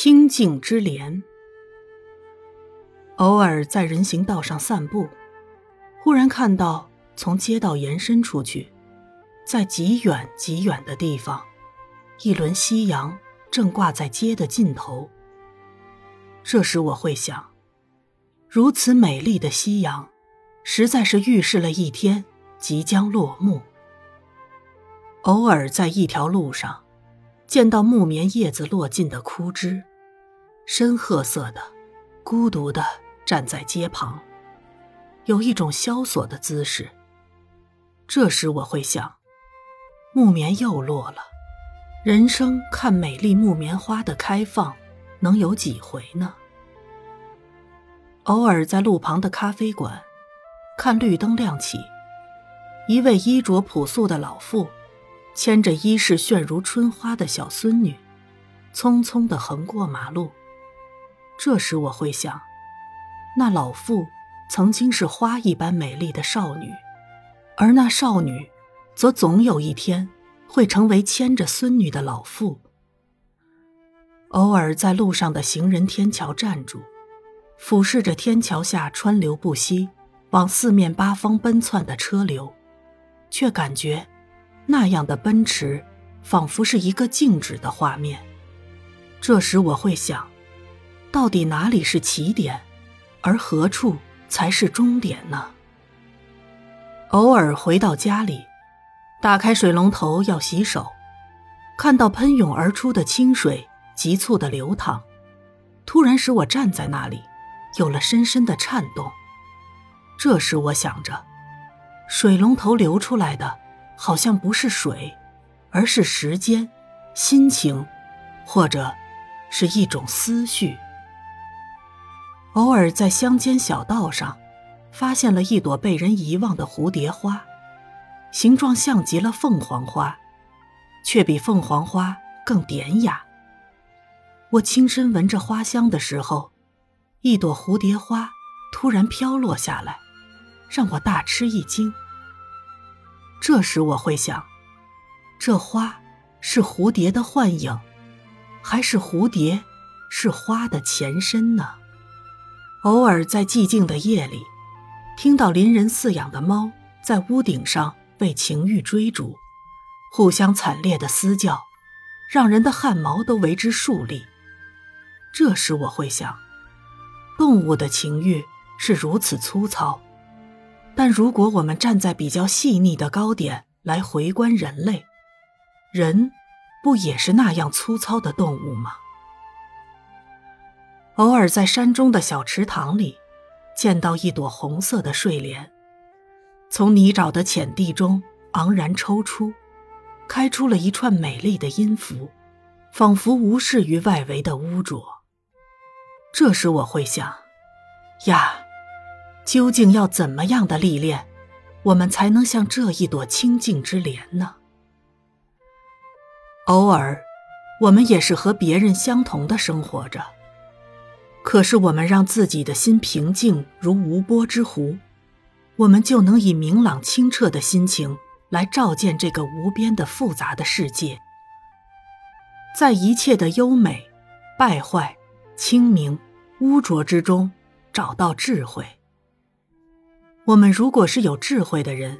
清净之莲。偶尔在人行道上散步，忽然看到从街道延伸出去，在极远极远的地方，一轮夕阳正挂在街的尽头。这时我会想，如此美丽的夕阳，实在是预示了一天即将落幕。偶尔在一条路上。见到木棉叶子落尽的枯枝，深褐色的，孤独的站在街旁，有一种萧索的姿势。这时我会想，木棉又落了，人生看美丽木棉花的开放，能有几回呢？偶尔在路旁的咖啡馆，看绿灯亮起，一位衣着朴素的老妇。牵着衣饰炫如春花的小孙女，匆匆地横过马路。这时我会想，那老妇曾经是花一般美丽的少女，而那少女，则总有一天会成为牵着孙女的老妇。偶尔在路上的行人天桥站住，俯视着天桥下川流不息、往四面八方奔窜的车流，却感觉。那样的奔驰，仿佛是一个静止的画面。这时我会想，到底哪里是起点，而何处才是终点呢？偶尔回到家里，打开水龙头要洗手，看到喷涌而出的清水急促的流淌，突然使我站在那里，有了深深的颤动。这时我想着，水龙头流出来的。好像不是水，而是时间、心情，或者是一种思绪。偶尔在乡间小道上，发现了一朵被人遗忘的蝴蝶花，形状像极了凤凰花，却比凤凰花更典雅。我轻身闻着花香的时候，一朵蝴蝶花突然飘落下来，让我大吃一惊。这时我会想，这花是蝴蝶的幻影，还是蝴蝶是花的前身呢？偶尔在寂静的夜里，听到邻人饲养的猫在屋顶上为情欲追逐，互相惨烈的嘶叫，让人的汗毛都为之竖立。这时我会想，动物的情欲是如此粗糙。但如果我们站在比较细腻的高点来回观人类，人不也是那样粗糙的动物吗？偶尔在山中的小池塘里，见到一朵红色的睡莲，从泥沼的浅地中昂然抽出，开出了一串美丽的音符，仿佛无视于外围的污浊。这时我会想，呀。究竟要怎么样的历练，我们才能像这一朵清净之莲呢？偶尔，我们也是和别人相同的生活着。可是，我们让自己的心平静如无波之湖，我们就能以明朗清澈的心情来照见这个无边的复杂的世界，在一切的优美、败坏、清明、污浊之中找到智慧。我们如果是有智慧的人，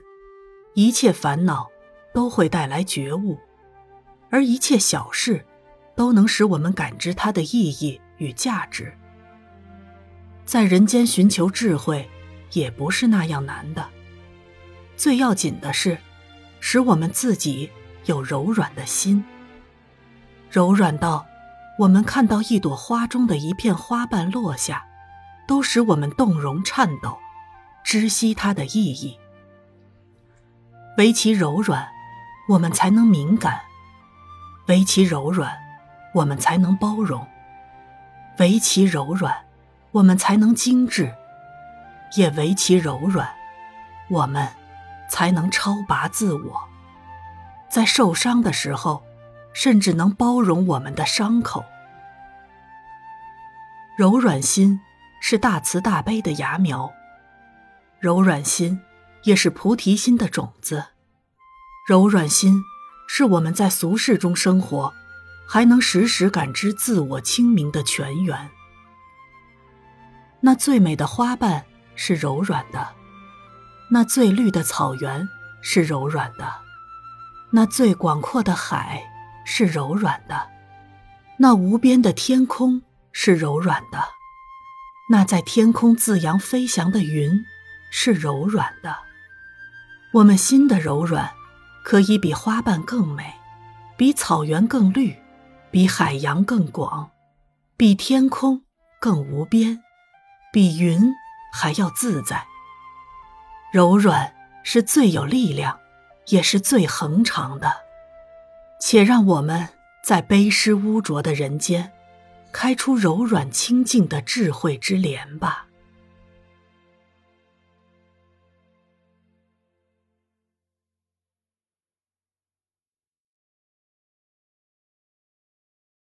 一切烦恼都会带来觉悟，而一切小事都能使我们感知它的意义与价值。在人间寻求智慧，也不是那样难的。最要紧的是，使我们自己有柔软的心，柔软到我们看到一朵花中的一片花瓣落下，都使我们动容颤抖。知悉它的意义，唯其柔软，我们才能敏感；唯其柔软，我们才能包容；唯其柔软，我们才能精致；也唯其柔软，我们才能超拔自我。在受伤的时候，甚至能包容我们的伤口。柔软心是大慈大悲的芽苗。柔软心，也是菩提心的种子。柔软心，是我们在俗世中生活，还能时时感知自我清明的泉源。那最美的花瓣是柔软的，那最绿的草原是柔软的，那最广阔的海是柔软的，那无边的天空是柔软的，那在天空自扬飞翔的云是柔软的。我们心的柔软，可以比花瓣更美，比草原更绿，比海洋更广，比天空更无边。比云还要自在。柔软是最有力量，也是最恒长的。且让我们在悲湿污浊的人间，开出柔软清净的智慧之莲吧。